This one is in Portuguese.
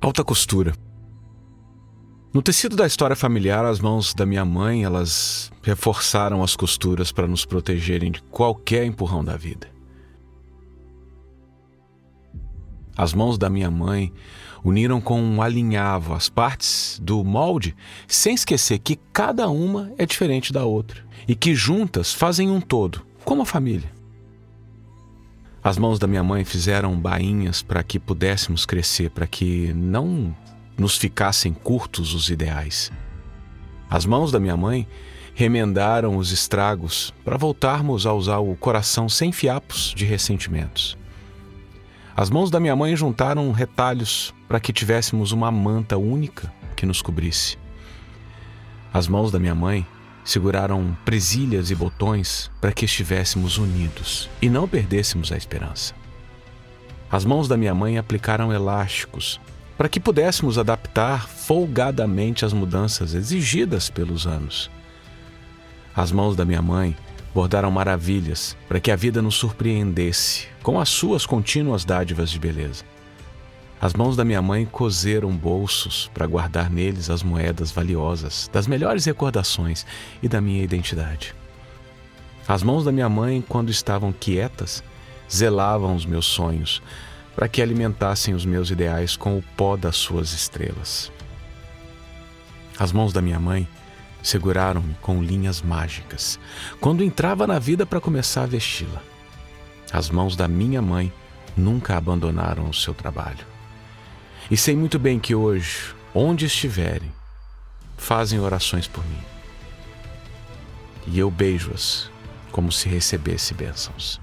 Alta costura. No tecido da história familiar, as mãos da minha mãe, elas reforçaram as costuras para nos protegerem de qualquer empurrão da vida. As mãos da minha mãe uniram com um alinhavo as partes do molde, sem esquecer que cada uma é diferente da outra e que juntas fazem um todo, como a família. As mãos da minha mãe fizeram bainhas para que pudéssemos crescer, para que não nos ficassem curtos os ideais. As mãos da minha mãe remendaram os estragos para voltarmos a usar o coração sem fiapos de ressentimentos. As mãos da minha mãe juntaram retalhos para que tivéssemos uma manta única que nos cobrisse. As mãos da minha mãe seguraram presilhas e botões para que estivéssemos unidos e não perdêssemos a esperança. As mãos da minha mãe aplicaram elásticos para que pudéssemos adaptar folgadamente às mudanças exigidas pelos anos. As mãos da minha mãe bordaram maravilhas para que a vida nos surpreendesse com as suas contínuas dádivas de beleza. As mãos da minha mãe coseram bolsos para guardar neles as moedas valiosas das melhores recordações e da minha identidade. As mãos da minha mãe, quando estavam quietas, zelavam os meus sonhos para que alimentassem os meus ideais com o pó das suas estrelas. As mãos da minha mãe seguraram-me com linhas mágicas quando entrava na vida para começar a vesti-la. As mãos da minha mãe nunca abandonaram o seu trabalho. E sei muito bem que hoje, onde estiverem, fazem orações por mim. E eu beijo-as como se recebesse bênçãos.